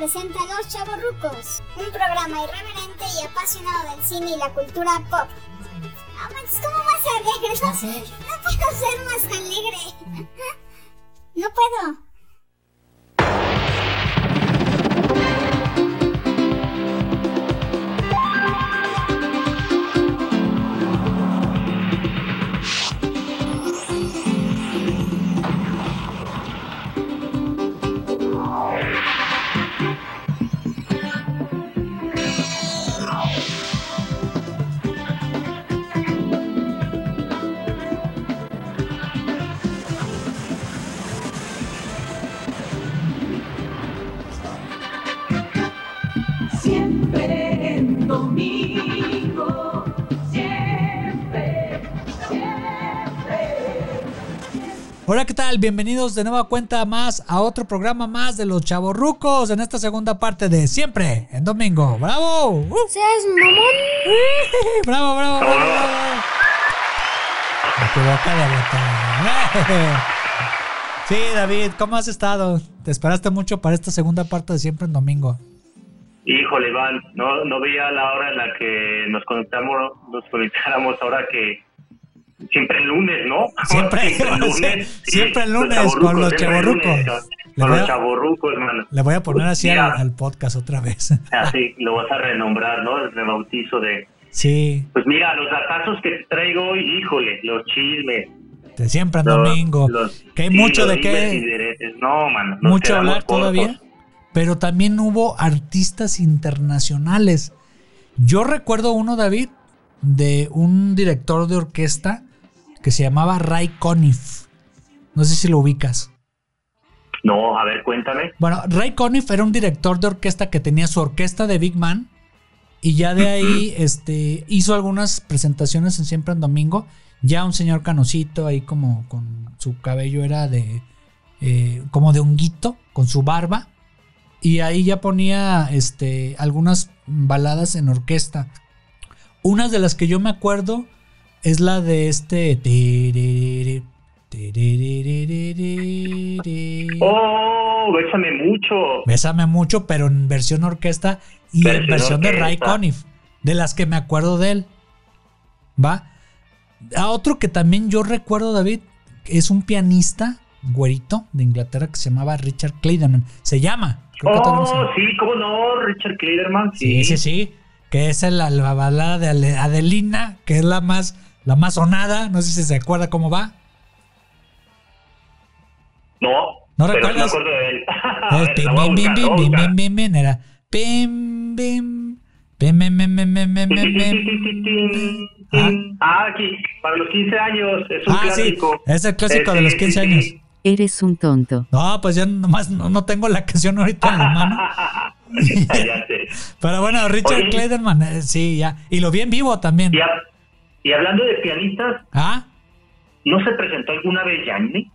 presenta Los Chavorrucos, un programa irreverente y apasionado del cine y la cultura pop. No manches, ¿cómo vas a alegre? No, no puedo ser más alegre. No puedo. Hola, ¿qué tal? Bienvenidos de nueva cuenta más a otro programa más de los Chavorrucos en esta segunda parte de Siempre en Domingo. ¡Bravo! ¡Uh! ¿Seas mamón? ¡Bravo, bravo, bravo! bravo! Me equivoqué de botón. Sí, David, ¿cómo has estado? ¿Te esperaste mucho para esta segunda parte de Siempre en Domingo? Híjole, Iván, no, no veía la hora en la que nos conectamos, nos conectáramos ahora que siempre el lunes, ¿no? Siempre, siempre el lunes con los chavorrucos. Con, los chavorrucos, hermano. Le voy a poner así al, podcast otra vez. Así lo vas a renombrar, ¿no? El rebautizo de... Sí, Pues mira, los datazos que te traigo hoy, híjole, los chismes. de Siempre en los- Domingo. los- que hay sí, mucho de qué... No, mano. mucho hablar cortos. todavía, pero también hubo artistas internacionales. Yo recuerdo uno, David, de un director de orquesta que se llamaba Ray Conniff. No sé si lo ubicas. No, a ver, cuéntame. Bueno, Ray Conniff era un director de orquesta que tenía su orquesta de Big Man y ya de ahí este, hizo algunas presentaciones en Siempre en Domingo. Ya un señor canocito ahí como con su cabello era de eh, como de honguito, con su barba. Y ahí ya ponía este, algunas baladas en orquesta. Una de las que yo me acuerdo es la de este... Oh, bésame mucho. Bésame mucho, pero en versión orquesta y en Versión de Ray. Conniff, de las que me acuerdo de él. ¿Va? A otro que también yo recuerdo, David, es un pianista güerito de Inglaterra que se llamaba Richard Clayderman. Se llama. Oh, sí, cómo no, Richard Clayderman, Sí, sí, sí. Que es la, la balada de Adelina, que es la más, la más sonada. No sé si se acuerda cómo va. No. ¿No recuerdas? De él. Era para los 15 años, es un ah, clásico. Sí, es el clásico de los 15 años. Eres un tonto. No, pues ya nomás no, tengo la canción ahorita en la mano. Pero bueno, Richard Clayderman, sí, ya. Y lo vi en vivo también. Y hablando de pianistas, ¿Ah? ¿no se presentó alguna vez Yanni?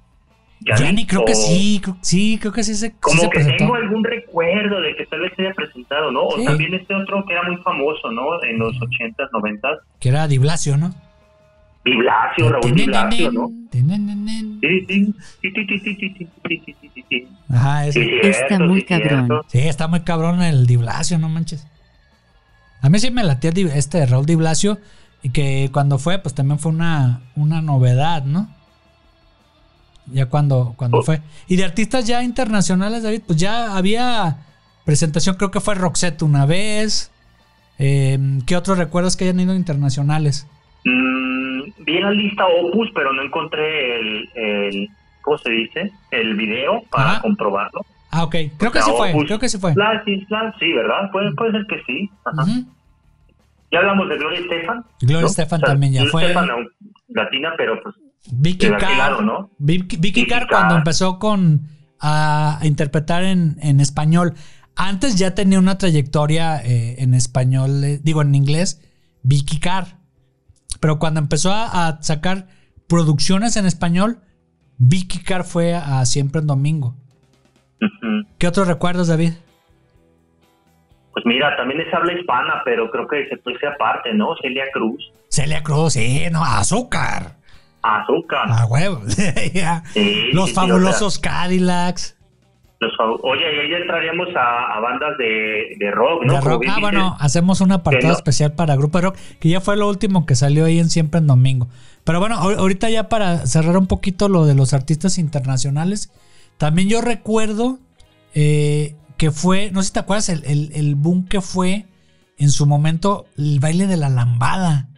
Yanni, creo que sí, creo, sí, creo que sí se Como sí se que presentó. tengo algún recuerdo de que tal vez se haya presentado, ¿no? Sí. O también este otro que era muy famoso, ¿no? En los 80s, 90s. Que era Di Blasio, ¿no? Di Blasio, Raúl Di Blasio, ¿no? Ajá, eso. está muy cabrón. Sí, está muy cabrón el Di Blasio, no manches. A mí sí me latía este Raúl Di Blasio, y que cuando fue, pues también fue una, una novedad, ¿no? Ya cuando, cuando Oh. fue. Y de artistas ya internacionales, David, pues ya había presentación, creo que fue Roxette una vez. Eh, ¿Qué otros recuerdos que hayan ido internacionales? Mm, vi la lista Opus, pero no encontré el, el ¿cómo se dice? El video para Ajá. comprobarlo. Ah, ok. Creo que O sea, sí fue, Opus. creo que sí fue. La- sí, la- sí, ¿verdad? Puede, puede ser que sí. Ajá. Ya hablamos de Gloria Estefan. Gloria ¿no? Estefan también ya Gloria fue. Estefan, latina, pero pues Vicky Carr, ¿no? Vicky, Vicky Carr Carr. cuando empezó con a, interpretar en, en español. Antes ya tenía una trayectoria eh, en español, eh, digo en inglés, Vicky Carr. Pero cuando empezó a, a sacar producciones en español, Vicky Carr fue a Siempre en Domingo. ¿Qué otros recuerdos, David? Pues mira, también es habla hispana, pero creo que se puede aparte, ¿no? Celia Cruz, Celia Cruz, sí, no, azúcar. Azúcar. A huevo. Sí, Los sí, fabulosos Cadillacs. o sea, Los oye, ahí ya entraríamos a, a bandas de, de rock, ¿no? De rock. Ah, bueno, hacemos un apartado no- especial para grupo de rock, que ya fue lo último que salió ahí en Siempre en Domingo. Pero bueno, ahor- ahorita ya para cerrar un poquito lo de los artistas internacionales, también yo recuerdo eh, que fue, no sé si te acuerdas, el, el, el boom que fue en su momento el baile de la lambada.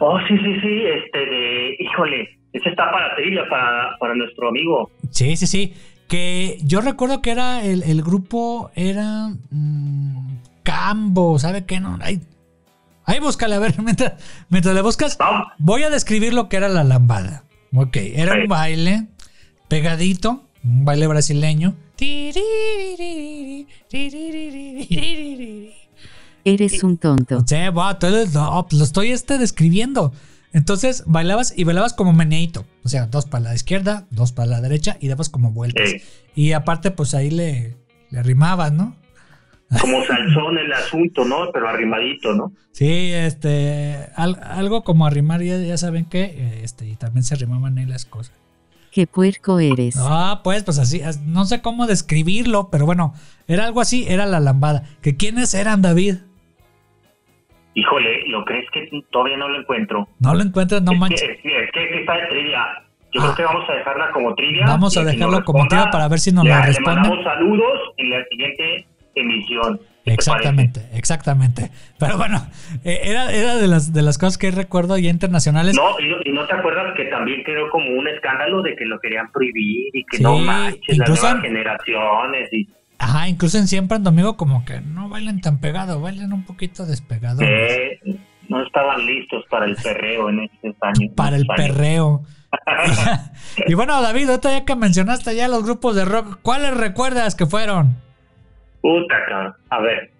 Oh, sí, sí, sí, este de, híjole, ese está para trivia, para, para nuestro amigo. Sí, sí, sí. Que yo recuerdo que era el, el grupo, era mm, Cambo, ¿sabe qué? No, ahí, ahí búscale, a ver, mientras, mientras le buscas, voy a describir lo que era la lambada. Ok, era Sí. un baile pegadito, un baile brasileño. Eres un tonto. Sí, lo estoy este describiendo. Entonces bailabas y bailabas como meneíto. O sea, dos para la izquierda, dos para la derecha y dabas como vueltas. Y aparte, pues ahí le, le ¿no? Como salsón el asunto, ¿no? Pero arrimadito, ¿no? Sí, este, al- algo como arrimar, ya, ya saben que, este, y también se arrimaban ahí las cosas. Qué puerco eres. Ah, pues, pues así, as- no sé cómo describirlo, pero bueno, era algo así, era la lambada. ¿Que quiénes eran, David? Híjole, ¿lo crees que todavía no lo encuentro? No lo encuentras, no es, manches. que, es, que, es que está de trivia. Yo Ah. creo que vamos a dejarla como trivia. Vamos a dejarlo como trivia para ver si nos le- lo Le responden. mandamos saludos en la siguiente emisión. ¿Qué te Exactamente, exactamente. Pero bueno, eh, era, era de las de las cosas que recuerdo ya internacionales. No, y no, y no te acuerdas que también quedó como un escándalo de que lo querían prohibir y que Sí, no manches, las en- nuevas generaciones y Ajá, incluso en siempre en domingo como que no bailen tan pegado, bailen un poquito despegado. que no estaban listos para el perreo en estos años. Para el años. perreo. y bueno, David, ahorita ya que mencionaste ya los grupos de rock, ¿cuáles recuerdas que fueron? Puta, cabrón. A ver.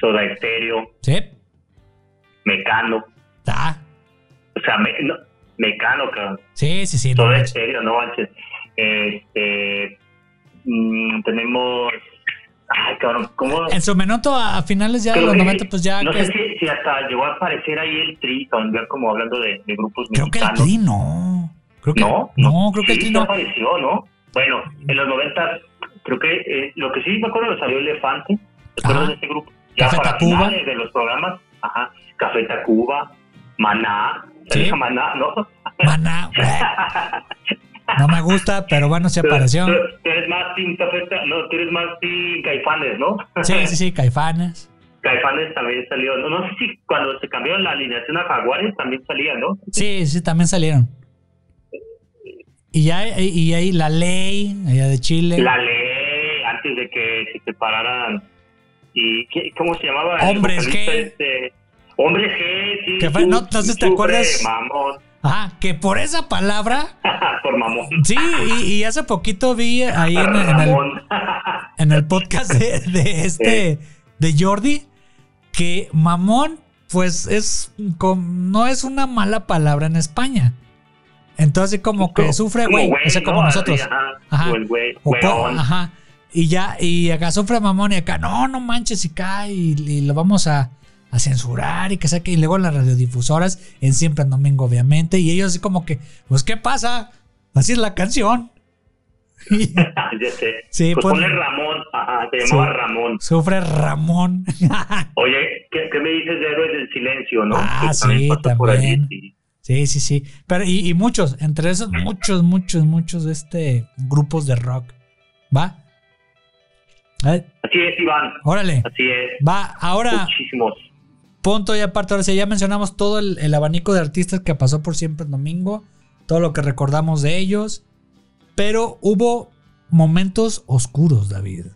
Soda Estéreo, Sí, Mecano. ah, O sea, me, no, Mecano, cabrón. sí, sí, sí. no Soda manches. Estéreo, no manches. Este. mm, tenemos. Ay, cabrón, ¿cómo? En su minuto a, a finales ya de los que- 90, pues ya. No que- sé si, si hasta llegó a aparecer ahí el Tri, cabrón, ya como hablando de, de grupos creo que el mexicanos. Tri no. Creo que, No, no, creo que el Tri no. apareció, ¿no? Bueno, en los 90, creo que eh, lo que sí me acuerdo salió Elefante. ¿Te acuerdas Ajá. de ese grupo? Ya Café para Tacuba. de los programas. Ajá. Café Tacuba, Maná. Sí. ¿Sabes a Maná, no? Maná, no me gusta, pero bueno, se apareció. Tú, tú eres más Team Café Ta- no, tú eres más Team Caifanes, ¿no? Sí, sí, sí, Caifanes. Caifanes también salió. No, no sé si cuando se cambió la alineación a Jaguares también salía, ¿no? Sí, sí, también salieron. Y ya, y ahí la ley, allá de Chile. La ley, antes de que se separaran. ¿Y qué- cómo se llamaba? Hombres G. Este? Hombres G, sí. Que fue- no, si te acuerdas. Mamón. Ajá, que por esa palabra, Por mamón. sí, y, y hace poquito vi ahí en, en el, en el podcast de, de este, de Jordi, que mamón, pues es, com- no es una mala palabra en España. Entonces como que sufre, güey, o sea, como ¿no? nosotros. Así, ajá. Ajá. O el güey. O ajá. Y ya, y acá sufre mamón y acá, no, no manches, y cae, y, y lo vamos a, a censurar y que saque, y luego las radiodifusoras, en siempre en domingo, obviamente, y ellos así como que, pues, ¿qué pasa? Así es la canción. Ya sé. Sí, pues ponle Ramón. Ajá, se Sí. llamaba Ramón. sufre Ramón. Oye, ¿qué, qué me dices de Héroes del Silencio, no? Ah, Que sí, pasó por allí, también. sí. sí, sí, sí. Pero, y, y muchos, entre esos, muchos, muchos, muchos de este grupos de rock. ¿Va? Ay, Así es, Iván. órale. Así es. Va, ahora. Muchísimos. punto y aparte, ahora sí, ya mencionamos todo el, el abanico de artistas que pasó por siempre en domingo, todo lo que recordamos de ellos, pero hubo momentos oscuros, David.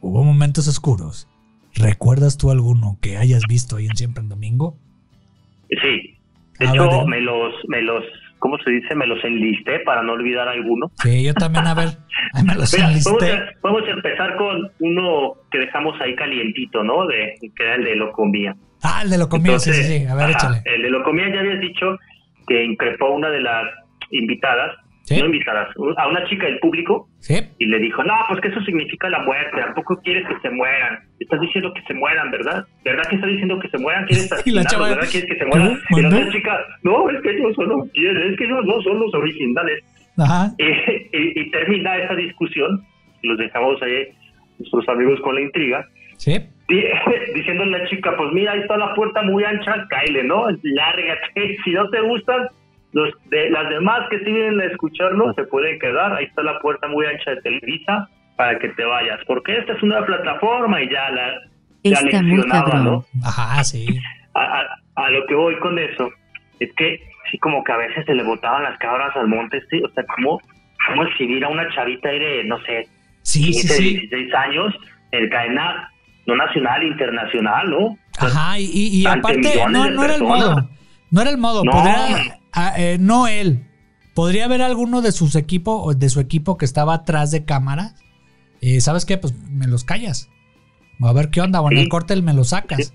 Hubo momentos oscuros. ¿Recuerdas tú alguno que hayas visto ahí en siempre en domingo? Sí. De A hecho, ver, me los, me los, ¿cómo se dice? Me los enlisté para no olvidar alguno. Sí, yo también, a ver, me los Mira, enlisté. vamos a empezar con uno que dejamos ahí calientito, ¿no? De, que era el de Locomía. Ah, el de lo comía, sí, sí, Entonces, sí. A ver, ajá, échale. El de Locomía ya habías dicho que increpó una de las invitadas, Sí. no invitadas, a una chica del público Sí, y le dijo, no, pues que eso significa la muerte, tampoco quieres que se mueran. Estás diciendo que se mueran, ¿verdad? ¿Verdad que estás diciendo que se mueran? ¿Quieres Y la chava, ¿verdad? ¿Quieres que se mueran? Y la otra chica, no, es que ellos son los, es que ellos no son los originales. Ajá. Y, y- y termina esa discusión, los dejamos ahí, nuestros amigos con la intriga, Sí. di- diciéndole a la chica, pues mira, ahí está la puerta muy ancha, cáele, ¿no? Lárgate, si no te gustan, los de, las demás que sí vienen a escucarlo se pueden quedar, ahí está la puerta muy ancha de Televisa para que te vayas, porque esta es una plataforma y ya la, ya leccionaba. ¿no? Ajá, sí. a, a- a lo que voy con eso es que sí como que a veces se le botaban las cabras al monte, sí, o sea, como cómo exhibir a una chavita ahí de, no sé, Sí, sí, 15, sí. 16 años en cadena no nacional, internacional, ¿no? Ajá, y, y- aparte, no, no era el modo. No era el modo. No. Podría, ah, eh, no él. Podría haber alguno de sus equipos o de su equipo que estaba atrás de cámara. Eh, ¿Sabes qué? Pues me los callas. O a ver qué onda. O en el corte me los sacas.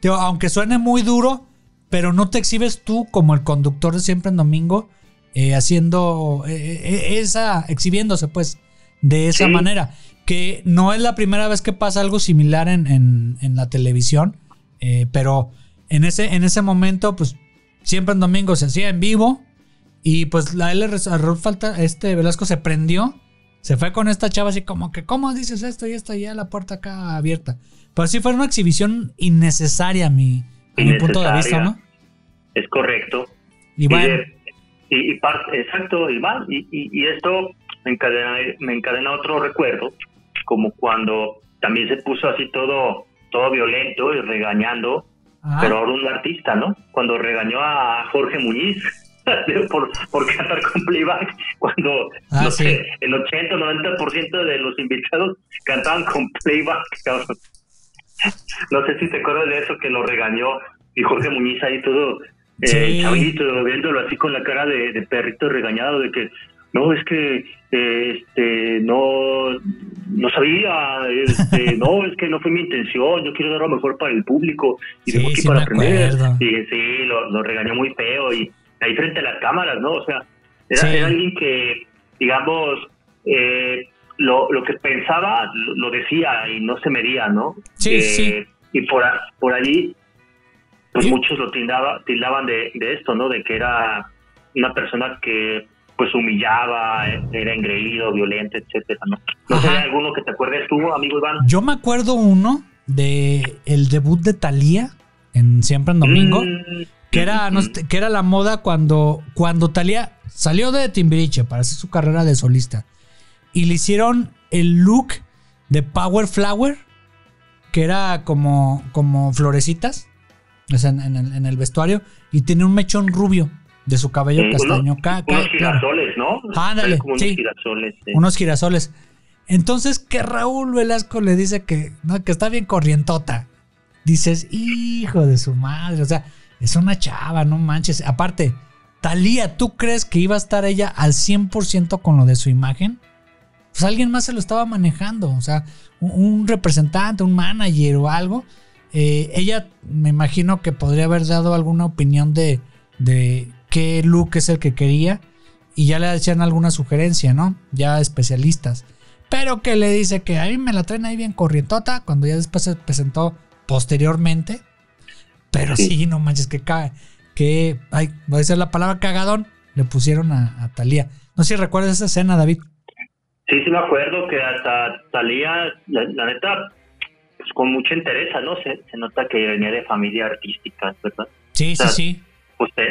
Digo, aunque suene muy duro, pero no te exhibes tú como el conductor de siempre en domingo, eh, haciendo esa, exhibiéndose, pues, de esa Sí. manera. Que no es la primera vez que pasa algo similar en, en- en la televisión, pero en ese, en ese momento, pues, siempre en domingo se hacía en vivo. Y pues la L. Falta, este Velasco se prendió. Se fue con esta chava así como que, ¿cómo dices esto y esto? Y ya la puerta acá abierta. Pero sí fue una exhibición innecesaria a mi, a mi punto de vista, ¿no? Es correcto. Y bueno, de- y, y parte- exacto, y, y, y esto me encadena, me encadena otro recuerdo, como cuando también se puso así todo, todo violento y regañando, ah, pero ahora un artista, ¿no? Cuando regañó a Jorge Muñiz por, por cantar con playback, cuando Ah, no sí. sé, el 80 o 90% de los invitados cantaban con playback, cabrón. No sé si te acuerdas de eso que lo regañó y Jorge Muñiz ahí todo eh, Sí. chavito, viéndolo así con la cara de, de perrito regañado de que no, es que este no no sabía, este, no, es que no fue mi intención, yo quiero dar lo mejor para el público y Sí, vengo aquí sí para aprender. Y sí, lo, lo regañó muy feo y ahí frente a las cámaras, ¿no? O sea, era, Sí. era alguien que, digamos, eh, lo, lo que pensaba lo, decía y no se medía, ¿no? Sí, Eh, sí. Y por, por allí, pues muchos lo tildaba, tildaban de, de esto, ¿no? De que era una persona que pues humillaba, eh, era engreído, violento, etcétera, ¿no? No sé, alguno que te acuerdes tú, amigo Iván. yo me acuerdo uno de el debut de Thalía en Siempre en Domingo. Mm, que era, no que era la moda cuando, cuando Talía salió de Timbiriche para hacer su carrera de solista. Y le hicieron el look de Power Flower, que era como, como florecitas en, en el, en el vestuario, y tenía un mechón rubio de su cabello eh, castaño. unos, ca- ca- unos claro, girasoles, ¿no? Ándale, Como unos sí. girasoles. eh. unos girasoles. Entonces que Raúl Velasco le dice que, no, que está bien corrientota. Dices, hijo de su madre, o sea, es una chava, no manches. Aparte, Talía, ¿tú crees que iba a estar ella al 100% con lo de su imagen? Pues alguien más se lo estaba manejando, o sea, un, un representante, un manager o algo. Eh, ella me imagino que podría haber dado alguna opinión de, de qué look es el que quería y ya le hacían alguna sugerencia, ¿no? Ya especialistas. Pero que le dice que a mí me la traen ahí bien corrientota cuando ya después se presentó posteriormente. Pero sí, Sí. no manches, que cae. Que, ay, voy a decir la palabra cagadón, le pusieron a, a Talía. No sé si recuerdas esa escena, David. Sí, sí me acuerdo que hasta salía, la, la neta, pues con mucha interés, ¿no? Se, se nota que venía de familia artística, ¿verdad? Sí, sí, sea, sí. Pues te-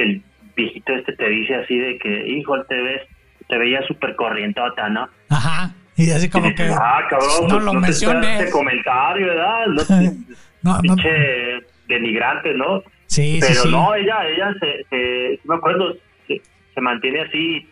el, viejito este te dice así de que, hijo, te ves, te veía súper corrientota, ¿no? Ajá. Y así como Y que. ah, cabrón, no pues, lo no menciones. este comentario, ¿verdad? No, No, pinche denigrante, ¿no? Sí, sí, Pero sí. no, ella, ella se, se, me acuerdo, se, se mantiene así,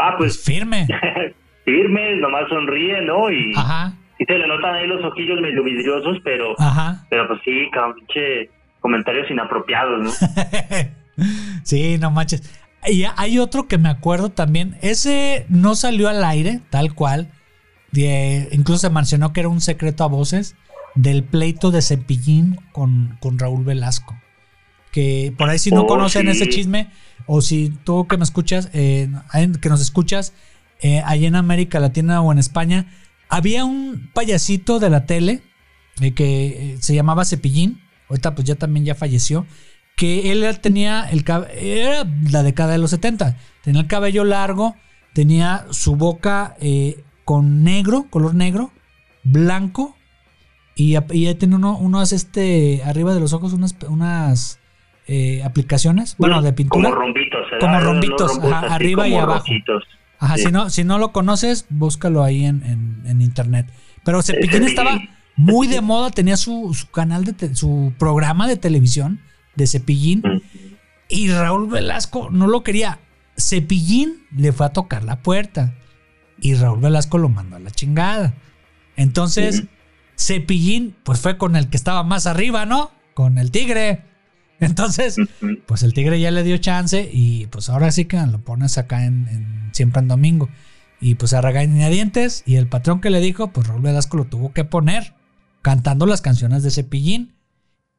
ah, pues Firme. firme, nomás sonríe, ¿no? Y Ajá. sí se le notan ahí los ojillos medio vidriosos, pero, Ajá. pero pues sí, pinche comentarios inapropiados, ¿no? sí, no manches. Y hay otro que me acuerdo también. Ese no salió al aire, tal cual. De- incluso se mencionó que era un secreto a voces del pleito de Cepillín con, con Raúl Velasco. Que por ahí si no Oh, conocen sí. ese chisme, o si tú que me escuchas, eh, que nos escuchas, eh, allá en América Latina o en España, había un payasito de la tele eh, que eh, se llamaba Cepillín, ahorita pues ya también ya falleció, que él tenía el cabello, era la década de los 70, tenía el cabello largo, tenía su boca eh, con negro, color negro, blanco, y, y tiene uno, unos, este, arriba de los ojos, unas, unas eh, aplicaciones, bueno, de pintura. Como rombitos. Como rombitos, ajá, así arriba y abajo. Ajá, Sí. si no, si no lo conoces, búscalo ahí en, en- en internet. Pero Cepillín Cepillín. estaba muy de moda, tenía su, su canal de te- su programa de televisión de Cepillín Mm. y Raúl Velasco no lo quería. Cepillín le fue a tocar la puerta y Raúl Velasco lo mandó a la chingada. Entonces, Ujú. Cepillín pues fue con el que estaba más arriba, ¿no? Con el tigre. Entonces, Ujú. pues el tigre ya le dio chance y pues ahora sí que lo pones acá en, en- siempre en domingo. Y pues a regañadientes y el patrón que le dijo, pues Raúl Velasco lo tuvo que poner cantando las canciones de Cepillín.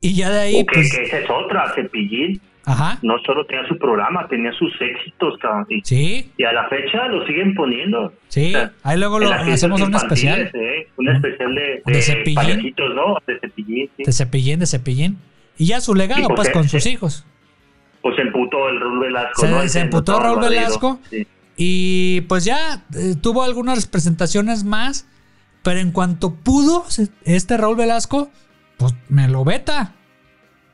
Y ya de ahí, pues, que esa es otra, Cepillín. ajá, No solo tenía su programa, tenía sus éxitos, cabrón. Y, sí, y a la fecha lo siguen poniendo. sí. O sea, Ahí luego lo hacemos un especial ¿eh? Un especial de, De de, Cepillín. ¿no? De Cepillín, sí. de Cepillín, de Cepillín. Y ya su legado, pues, pues, con eh, sus eh. hijos. Pues se emputó el Raúl Velasco, Se- ¿no? se emputó Raúl. Velasco. Sí. Y pues ya eh, tuvo algunas presentaciones más. Pero en cuanto pudo, este Raúl Velasco, pues me lo veta.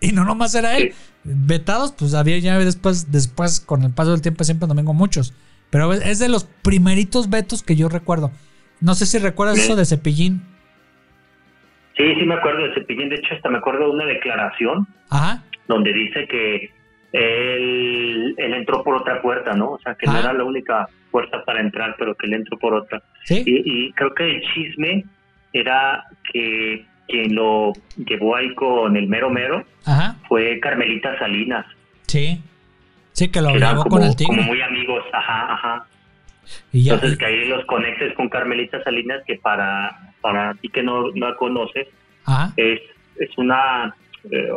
Y no nomás era él. Vetados, pues había ya después, después, con el paso del tiempo, siempre en domingo muchos. Pero es de los primeritos vetos que yo recuerdo. No sé si recuerdas Sí. eso de Cepillín. Sí, sí me acuerdo de Cepillín. De hecho, hasta me acuerdo de una declaración Ajá. donde dice que él, él entró por otra puerta, ¿no? O sea, que no era la única puerta para entrar, pero que él entró por otra. Sí. Y, y creo que el chisme era que quien lo llevó ahí con el mero mero Ajá. fue Carmelita Salinas. Sí. Sí, que lo que llevó como, con el tigre. como muy amigos, ajá, ajá. y ya. Entonces que ahí los conectes con Carmelita Salinas, que para, para ti que no, no la conoces, Ajá. es, es una eh,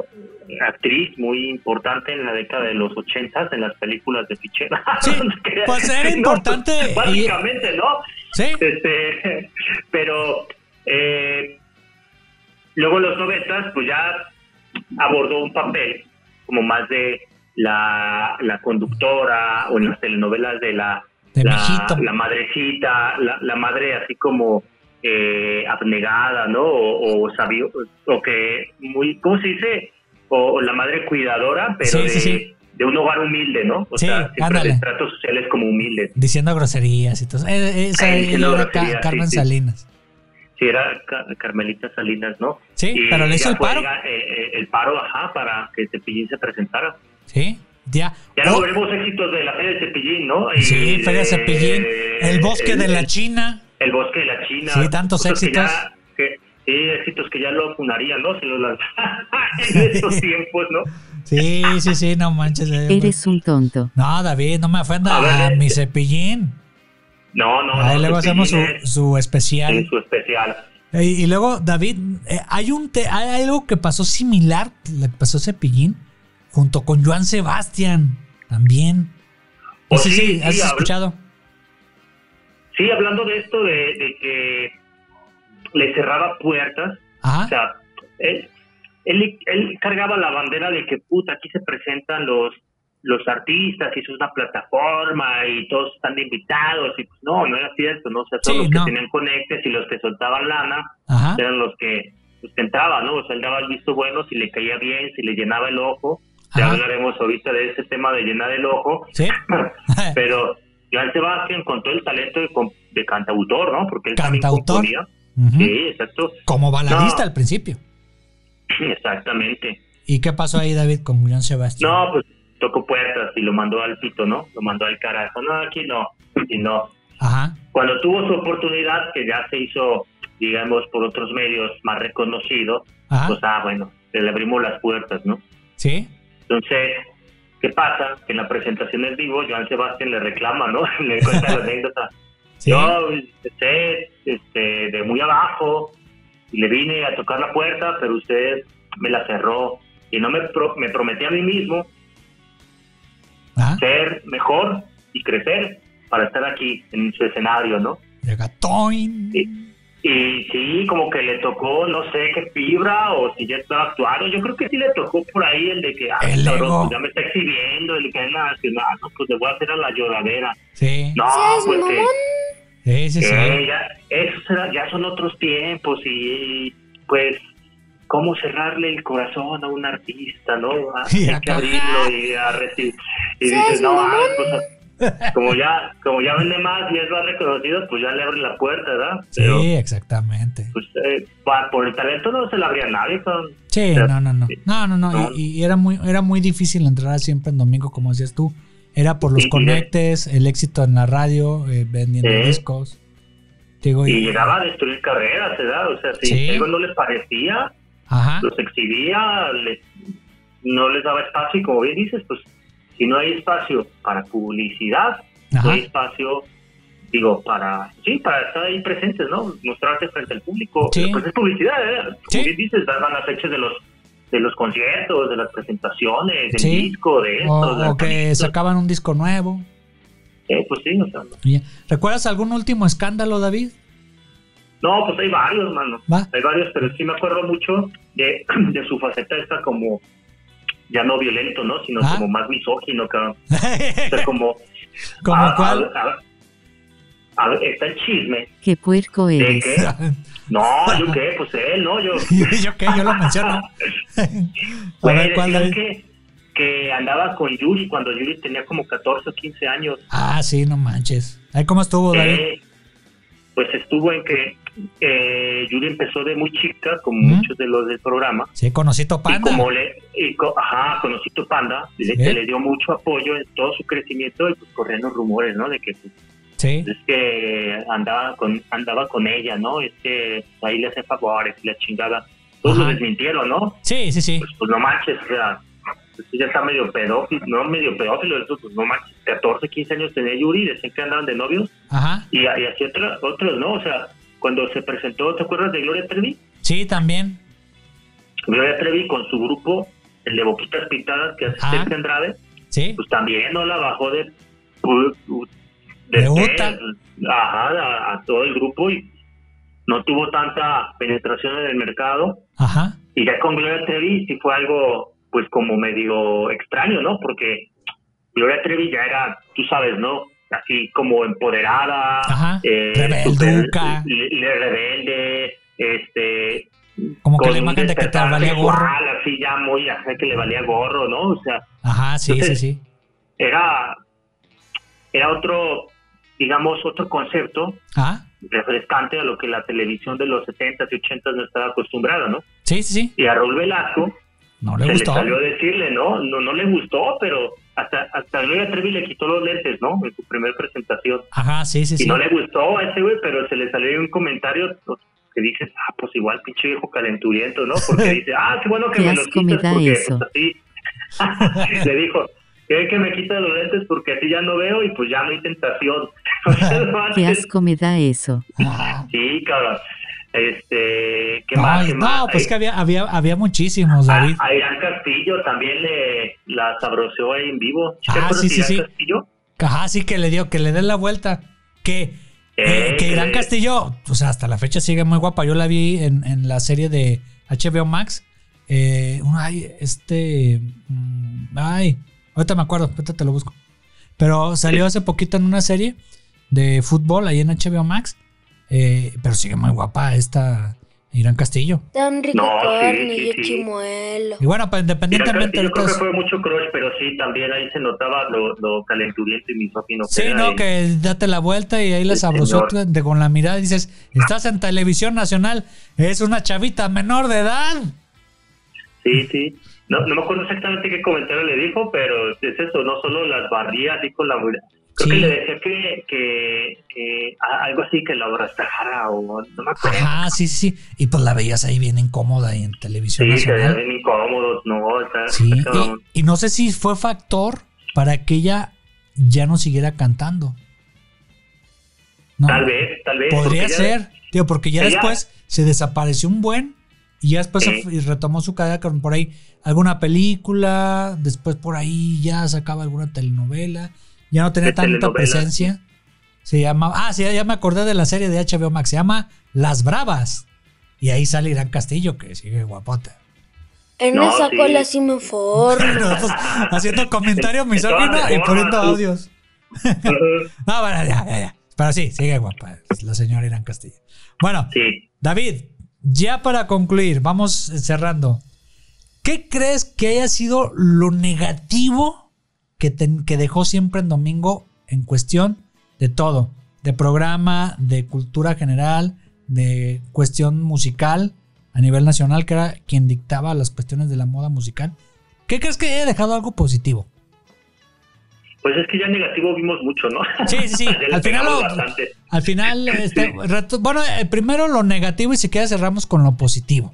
actriz muy importante en la década de los ochentas en las películas de fichera. Sí, pues era No, importante y- básicamente, ¿no? Sí. Este, pero eh, luego en los noventas, pues ya abordó un papel como más de la, la conductora o en las telenovelas de la, De la, madrecita, la, la madre así como eh, abnegada, ¿no? O, o sabio, o que muy, ¿cómo se dice? O, o la madre cuidadora, pero Sí, de, sí, sí. de un hogar humilde, ¿no? O Sí, sea, siempre de tratos sociales como humildes. Diciendo groserías y todo. Eh, Esa Ca- groserías, sí, Carmen. Salinas. Sí, era Ca- Carmelita Salinas, ¿no? Sí, Y pero le hizo ya el paro. eh, eh, el paro, ajá, para que Cepillín se presentara. Sí, ya. Ya Oh, no veremos éxitos de la Feria de Cepillín, ¿no? Y sí, Feria de- Cepillín. El bosque de la el- China. El bosque de la China. Sí, tantos Cosas que éxitos. ya- que- sí, éxitos que ya lo funarían, ¿no? Se los lanzaron en estos tiempos, ¿no? Sí, sí, sí, no manches. eh, Eres un tonto. No, David, no me ofenda A ver, a eh, mi cepillín. No, no, Ahí no. luego hacemos su, especial. en su especial. Y, y luego, David, eh, hay un te- hay algo que pasó similar, le pasó a Cepillín, junto con Joan Sebastián, también. No Oh, sé sí, si has sí, escuchado. Sí, hablando de esto de, de que le cerraba puertas, O Ajá, sea, él, él, él cargaba la bandera de que, puta, aquí se presentan los los artistas y es una plataforma y todos están de invitados y pues no, no era cierto, ¿no? O sea, todos Sí, los no. que tenían conectes y los que soltaban lana ajá. eran los que, los que entraban, ¿no? O sea, él daba el visto bueno si le caía bien, si le llenaba el ojo. Ya Ajá. hablaremos ahorita de ese tema de llenar el ojo. Sí. Pero Joan Sebastián con todo el talento de, de cantautor, ¿no? Porque él también Cantautor. Sí, exacto. Como baladista No. al principio. Exactamente. ¿Y qué pasó ahí, David, con Joan Sebastián? No, pues tocó puertas y lo mandó al pito, ¿no? Lo mandó al carajo. No, aquí no. Y no. Ajá, Cuando tuvo su oportunidad, que ya se hizo, digamos, por otros medios más reconocido, ajá. pues, ah, bueno, le abrimos las puertas, ¿no? Sí, Entonces, ¿qué pasa? Que en la presentación en vivo, Joan Sebastián le reclama, ¿no? Le cuenta la anécdota. sí. Yo empecé este, de muy abajo y le vine a tocar la puerta, pero usted me la cerró y no me, pro- me prometí a mí mismo Ajá. ser mejor y crecer para estar aquí en su escenario, ¿no? Sí. Y sí, como que le tocó, no sé qué fibra o si ya estaba actuando. Yo creo que sí le tocó por ahí el de que, ah, El cabrón, pues ya me está exhibiendo, el que es nacional, no, pues le voy a hacer a la lloradera. Sí, No, ¿Seas pues que, sí, sí. sí. eh, ya, esos era- ya son otros tiempos y pues cómo cerrarle el corazón a un artista, ¿no? Y Hay que abrirlo y a recibir. Y ¿Seas dices, no, ah, pues, como ya, como ya vende más y es más reconocido, pues ya le abre la puerta, ¿verdad? Pero, Sí, exactamente. pues, eh, por el talento no se la abría a nadie. Sí, Pero- no, no, no. No, no, no. No. Y, y era muy, era muy difícil entrar siempre en domingo, como decías tú. Era por los Sí, y conectes, el éxito en la radio, eh, vendiendo Sí. discos. Digo, Y llegaba a destruir carreras, ¿verdad? O sea, si Sí. algo no les parecía, Ajá. los exhibía, les, no les daba espacio y como bien dices, pues si no hay espacio para publicidad, no hay espacio, digo, para, sí, para estar ahí presentes, ¿no? Mostrarte frente al público. Sí. Pues es publicidad, ¿eh? Como Sí. bien dices, dan las fechas de los de los conciertos, de las presentaciones, del Sí. disco, de esto, O, que sacaban un disco nuevo. Eh, pues sí, o sea, no. Y ya. ¿Recuerdas algún último escándalo, David? No, pues hay varios, mano. Va. Hay varios, pero sí me acuerdo mucho de, de su faceta esta como ya no violento, ¿no? Sino Ah. como más misógino, cabrón. O sea, como... ¿Como a- cuál? A, a- a está el chisme Qué puerco de eres. que... No, ¿yo qué? Pues él, ¿no? Yo... ¿Yo qué? Yo lo menciono. A Güey, ver, ¿cuál, David? que, que andaba con Yuri cuando Yuri tenía como 14 o 15 años. Ah, sí, no manches. Ahí cómo estuvo, David. Eh, pues estuvo en que eh, Yuri empezó de muy chica, como muchos de los del programa. Sí, conocito Y Panda. como le, y co- ajá, conocito Panda, le, que le dio mucho apoyo en todo su crecimiento y pues corrían los rumores, ¿no? De que pues, Sí. es que andaba con andaba con ella, ¿no? Es que ahí le hace favores y la chingada. Todos Ajá. lo desmintieron, ¿no? Sí, sí, sí. Pues, pues no manches, o sea, pues, ya está medio pedófilo, no medio pedófilo, eso, pues no manches, 14, 15 años tenía Yuri, decían que andaban de novios Ajá. y, y así otros, otros, ¿no? O sea, cuando se presentó, ¿te acuerdas de Gloria Trevi? Sí, también. Gloria Trevi con su grupo, el de Boquitas Pintadas, que hace Ah. Andrade, Sí. pues también no la bajó de De Uta. ajá, a, a todo el grupo y no tuvo tanta penetración en el mercado Ajá. y ya con Gloria Trevi sí fue algo pues como medio extraño, ¿no? Porque Gloria Trevi ya era, tú sabes, ¿no? Así como empoderada, Ajá. eh, Rebelduca. le- le- rebelde, este, Como que la un imagen de que te valía gorro. así ya muy, ajá, que le valía gorro, ¿no? O sea, Ajá, sí, sí, sí. era, era otro, digamos, otro concepto Ah, refrescante a lo que la televisión de los 70s y 80s no estaba acostumbrada, ¿no? sí, sí, sí. Y a Raúl Velasco No le se gustó. le salió a decirle, ¿no? No, no le gustó, pero hasta, hasta Gloria Trevi le quitó los lentes, ¿no? En su primera presentación. Ajá, sí, sí, Y sí. no le gustó a ese güey, pero se le salió un comentario que dices, ah, pues igual pinche viejo calenturiento, ¿no? Porque dice, ah, qué bueno que Qué me los asco me quitas da porque eso. pues, así. le dijo, que que me quita los lentes porque así ya no veo y pues ya no hay tentación. Qué asco me da eso. Sí, cabrón. Este, ¿qué No, más? ¿Qué no, más? pues que había, había, había muchísimos, a, David. a Irán Castillo también le la sabroseó ahí en vivo. ¿Sí ¿Te Ah, sí, sí, sí. Castillo? Ajá, sí que le dio, que le dé la vuelta. Que, eh, Eh, que Irán que- Castillo, o sea, hasta la fecha sigue muy guapa. Yo la vi en, en la serie de HBO Max. Eh, ay, este. mm, Ay, ahorita me acuerdo, ahorita te lo busco. Pero salió hace poquito en una serie de fútbol ahí en HBO Max. Eh, pero sigue muy guapa esta Irán Castillo. Tan rico No, sí, carne sí, y sí. chimuelo. Y bueno, pues independientemente Castillo de creo que todo. fue mucho crush, pero sí, también ahí se notaba lo, lo calenturiento y misógino. Sí, era no, y- que date la vuelta y ahí la sabrosó con la mirada y dices, estás en televisión nacional, es una chavita menor de edad. Sí, sí. No, no me acuerdo exactamente qué comentario le dijo, pero es eso, no solo las barría así con la mirada. Creo Sí. que le decía que, que, algo así que la abrazara o no me acuerdo. Ajá, sí, sí, sí. Y pues la veías ahí bien incómoda y en televisión Sí, se veían nacional. bien incómodos, ¿no? Sí, y, y no sé si fue factor para que ella ya no siguiera cantando. No, Tal vez, tal vez. Podría ser, tío, porque ya ella- después se desapareció un buen y ya después se- y retomó su carrera con por ahí alguna película, después por ahí ya sacaba alguna telenovela, ya no tenía tanta presencia. Se llama, ah, sí, ya me acordé de la serie de HBO Max, se llama Las Bravas. Y ahí sale Irán Castillo, que sigue guapota. En No, esa sí. me formo. Bueno, pues, haciendo comentario misógino todas y poniendo audios. No, bueno, ya, ya, ya. Pero sí, sigue guapa la señora Irán Castillo. Bueno, Sí. David, ya para concluir, vamos cerrando. ¿Qué crees que haya sido lo negativo que, te- que dejó siempre en domingo en cuestión de todo? De programa, de cultura general, de cuestión musical a nivel nacional, que era quien dictaba las cuestiones de la moda musical. ¿Qué crees que haya dejado algo positivo? Pues es que ya negativo vimos mucho, ¿no? Sí, sí, sí. Al final, lo- al final, este, reto- bueno, eh, primero lo negativo y si queda cerramos con lo positivo.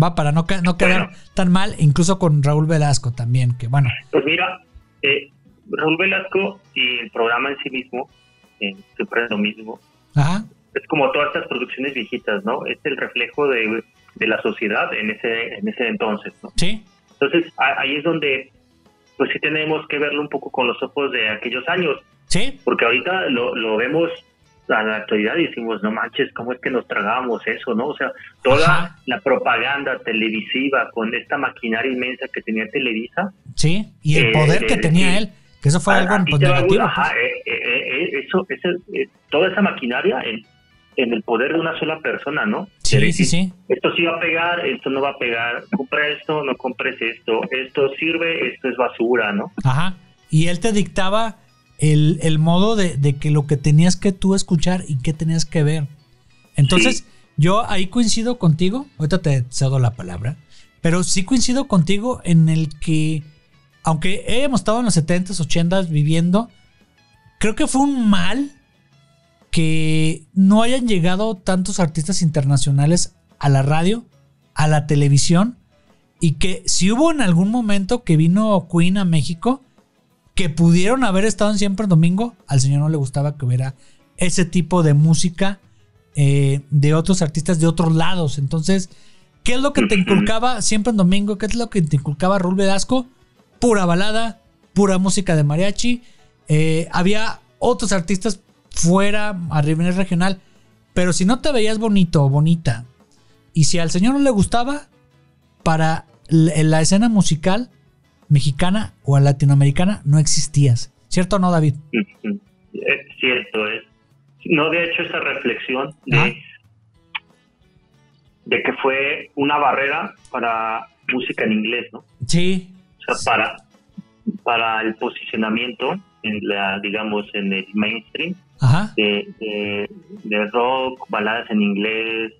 Va, para no, no quedar Bueno. tan mal, incluso con Raúl Velasco también, que bueno, Pues mira, eh, Raúl Velasco y el programa en sí mismo, eh, siempre es lo mismo, ajá, es como todas estas producciones viejitas, ¿no? Es el reflejo de, de la sociedad en ese, en ese entonces, ¿no? sí, Entonces a- ahí es donde, pues sí tenemos que verlo un poco con los ojos de aquellos años, sí, porque ahorita lo, lo vemos a la actualidad decimos, no manches, ¿cómo es que nos tragamos eso, no? O sea, toda Ajá. la propaganda televisiva con esta maquinaria inmensa que tenía Televisa, sí, y el Eh, poder que eh, tenía él, que eso fue algo pues, negativo. gustar, ajá, pues. eh, eh, eh, eso, ese- eh, toda esa maquinaria en, en el poder de una sola persona, ¿no? Sí, De sí, decir, sí, Esto sí va a pegar, esto no va a pegar, compra esto, no compres esto, esto sirve, esto es basura, ¿no? ajá. Y él te dictaba el, el modo de, de que lo que tenías que tú escuchar y qué tenías que ver. Entonces, yo ahí coincido contigo, ahorita te cedo la palabra, pero sí coincido contigo en el que, aunque hemos estado en los 70s, 80s viviendo, creo que fue un mal que no hayan llegado tantos artistas internacionales a la radio, a la televisión, y que si hubo en algún momento que vino Queen a México, que pudieron haber estado en Siempre en Domingo, al señor no le gustaba que hubiera ese tipo de música eh, de otros artistas de otros lados. Entonces, ¿qué es lo que te inculcaba Siempre en Domingo? ¿Qué es lo que te inculcaba Raúl Velasco? Pura balada, pura música de mariachi. Eh, había otros artistas fuera a nivel regional, pero si no te veías bonito o bonita, y si al señor no le gustaba, para la escena musical mexicana o latinoamericana no existías. ¿Cierto o no, David? Ujú. Es cierto, es. No, de hecho, esa reflexión de, de que fue una barrera para música en inglés, ¿no? Sí. O sea, para, para el posicionamiento en la, digamos, en el mainstream Ajá. de, de, de rock, baladas en inglés,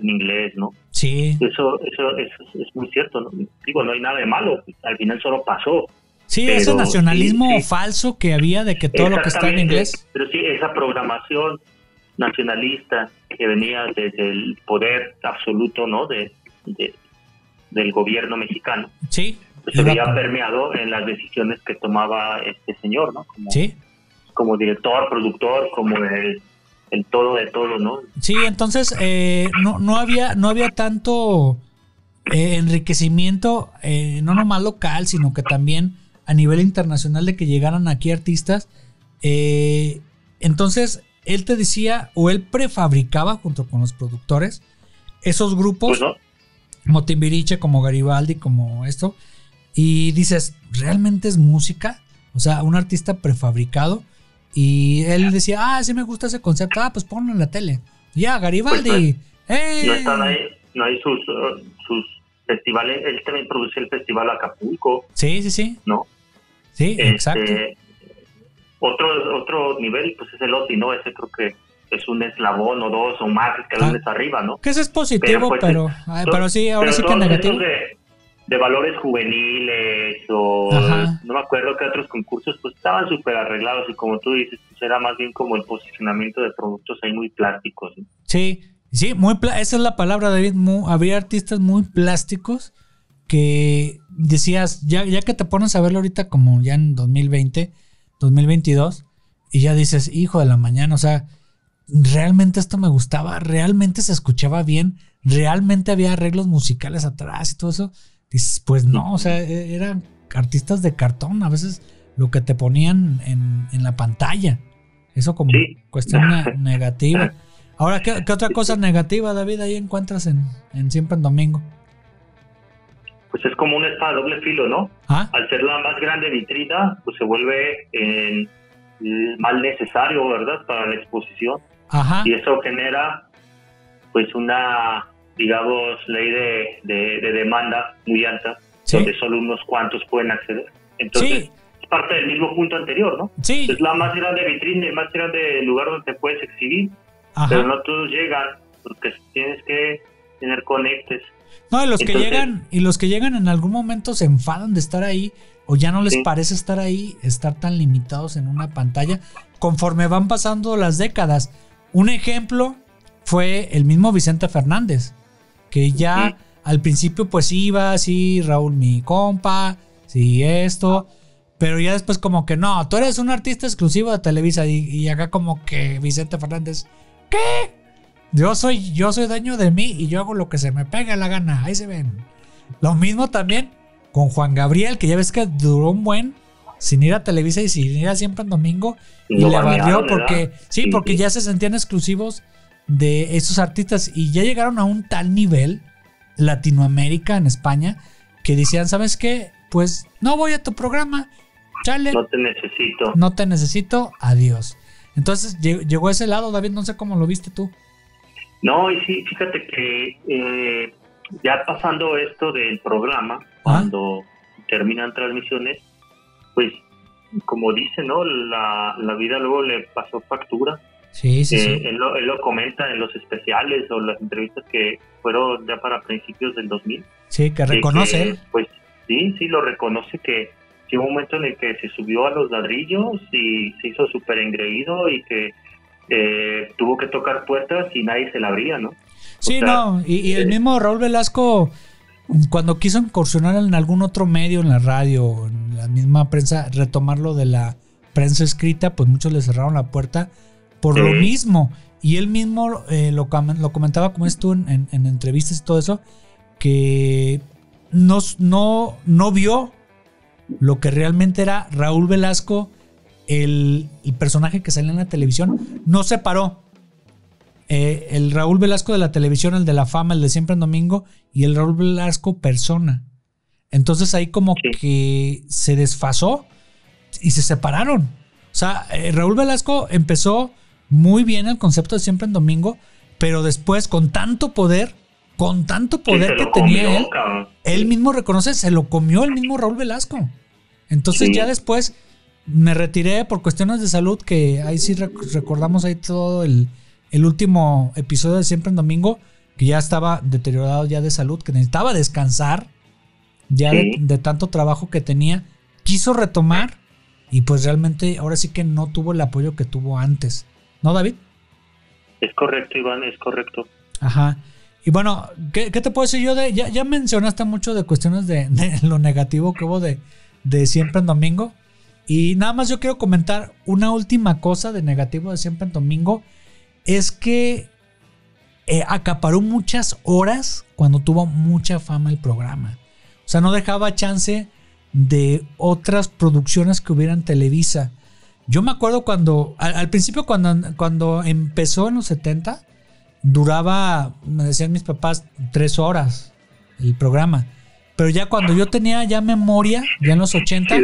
en inglés, ¿no? Sí. Eso, eso, eso es, es muy cierto, ¿no? Digo, no hay nada de malo, al final solo pasó. Sí, Pero ese nacionalismo sí, sí. falso que había de que todo lo que está en inglés. Pero sí, esa programación nacionalista que venía desde el poder absoluto, ¿no? De, de- del gobierno mexicano, Sí. pues se con- permeado en las decisiones que tomaba este señor, ¿no? Como, Sí. como director, productor, como el, el todo de todo, ¿no? Sí, entonces eh, no, no había, no había tanto eh, enriquecimiento, eh, no nomás local, sino que también a nivel internacional de que llegaran aquí artistas. Entonces, él te decía, o él prefabricaba junto con los productores, esos grupos, Pues no, como Timbiriche, como Garibaldi, como esto, y dices, ¿realmente es música? O sea, un artista prefabricado. Y él decía, ah, sí me gusta ese concepto, ah, pues ponlo en la tele. Ya, Garibaldi. ¡eh! no están ahí, no hay sus, sus festivales, él también produce el festival Acapulco, Sí, sí, sí. ¿no? Sí, exacto. Este, otro, otro nivel, pues es el OTI, ¿no? Ese creo que es un eslabón o dos o más escalones arriba, ¿no? Que eso es positivo, pues, pero, pero sí, ahora pero sí que negativo. De, de valores juveniles o Ajá. no me acuerdo que otros concursos, pues estaban súper arreglados y como tú dices, pues era más bien como el posicionamiento de productos ahí muy plásticos. ¿no? Sí, sí, muy esa es la palabra, David. mu- había artistas muy plásticos que decías, ya, ya que te pones a verlo ahorita como ya en 2020, 2022, y ya dices, hijo de la mañana, o sea, realmente esto me gustaba, realmente se escuchaba bien, realmente había arreglos musicales atrás y todo eso. Dices, pues no, o sea, e- eran artistas de cartón, a veces lo que te ponían en, en la pantalla. Eso como Sí. cuestión ne- negativa. Ahora, ¿qué, qué otra cosa negativa, David, ahí encuentras en, en Siempre en Domingo? Pues es como una espada de doble filo, ¿no? ¿Ah? Al ser la más grande vitrina, pues se vuelve eh, el mal necesario, ¿verdad? Para la exposición. Ajá. y eso genera pues una digamos ley de, de- de demanda muy alta Sí. donde solo unos cuantos pueden acceder entonces Sí. es parte del mismo punto anterior no Sí. es la más grande vitrina el más grande lugar donde te puedes exhibir pero Ajá. no todos llegan porque tienes que tener conectes No, y los que Entonces- llegan, y los que llegan en algún momento se enfadan de estar ahí, o ya no les Sí. parece estar ahí, estar tan limitados en una pantalla, conforme van pasando las décadas. Un ejemplo fue el mismo Vicente Fernández, que ya al principio pues iba, sí, Raúl mi compa, sí, esto, pero ya después como que no, tú eres un artista exclusivo de Televisa, y, y acá como que Vicente Fernández, ¿qué? Yo soy, yo soy dueño de mí y yo hago lo que se me pega la gana. Ahí se ven. Lo mismo también con Juan Gabriel, que ya ves que duró un buen sin ir a Televisa y sin ir a siempre en domingo. Y le banearon, porque, sí, porque ya se sentían exclusivos de esos artistas y ya llegaron a un tal nivel, Latinoamérica, en España, que decían, ¿sabes qué? Pues no voy a tu programa, chale, no te necesito no te necesito, adiós. Entonces lle- llegó a ese lado, David, no sé cómo lo viste tú. No, y sí, fíjate que eh, ya pasando esto del programa, Ah. cuando terminan transmisiones, pues como dice, ¿no? La, la vida luego le pasó factura. Sí, sí, Eh, sí. él, lo, él lo comenta en los especiales o las entrevistas que fueron ya para principios del 2000. Sí, que reconoce que. Pues sí, sí, lo reconoce que hubo un momento en el que se subió a los ladrillos y se hizo súper engreído y que eh, tuvo que tocar puertas y nadie se la abría, ¿no? Sí, sea, no, y, y el eh, mismo Raúl Velasco, cuando quiso incursionar en algún otro medio, en la radio, en la misma prensa, retomar lo de la prensa escrita, pues muchos le cerraron la puerta por lo mismo. Y él mismo eh, lo, lo comentaba como es tú en, en- en entrevistas y todo eso, que no, no, no vio lo que realmente era Raúl Velasco, el, el personaje que salía en la televisión, no se paró. Eh, el Raúl Velasco de la televisión, el de la fama, el de siempre en domingo, y el Raúl Velasco persona. Entonces ahí como Sí. que se desfasó y se separaron. O sea, eh, Raúl Velasco empezó muy bien el concepto de siempre en domingo, pero después con tanto poder, con tanto poder que tenía él, cabrón. él mismo reconoce, se lo comió el mismo Raúl Velasco. Entonces Sí. ya después me retiré por cuestiones de salud, que ahí sí rec- recordamos ahí todo el, el último episodio de Siempre en Domingo, que ya estaba deteriorado ya de salud, que necesitaba descansar ya de tanto trabajo que tenía. Quiso retomar y pues realmente ahora sí que no tuvo el apoyo que tuvo antes. ¿No, David? Es correcto, Iván, es correcto. Ajá. Y bueno, ¿qué, qué te puedo decir yo de.? Ya, ya mencionaste mucho de cuestiones de, de lo negativo que hubo de, de siempre en domingo. Y nada más yo quiero comentar una última cosa de negativo de siempre en domingo. Es que eh, acaparó muchas horas cuando tuvo mucha fama el programa. O sea, no dejaba chance de otras producciones que hubieran Televisa. Yo me acuerdo cuando, al, al principio cuando, cuando empezó en los 70, duraba, me decían mis papás, tres horas el programa. Pero ya cuando yo tenía ya memoria, ya en los 80, Sí,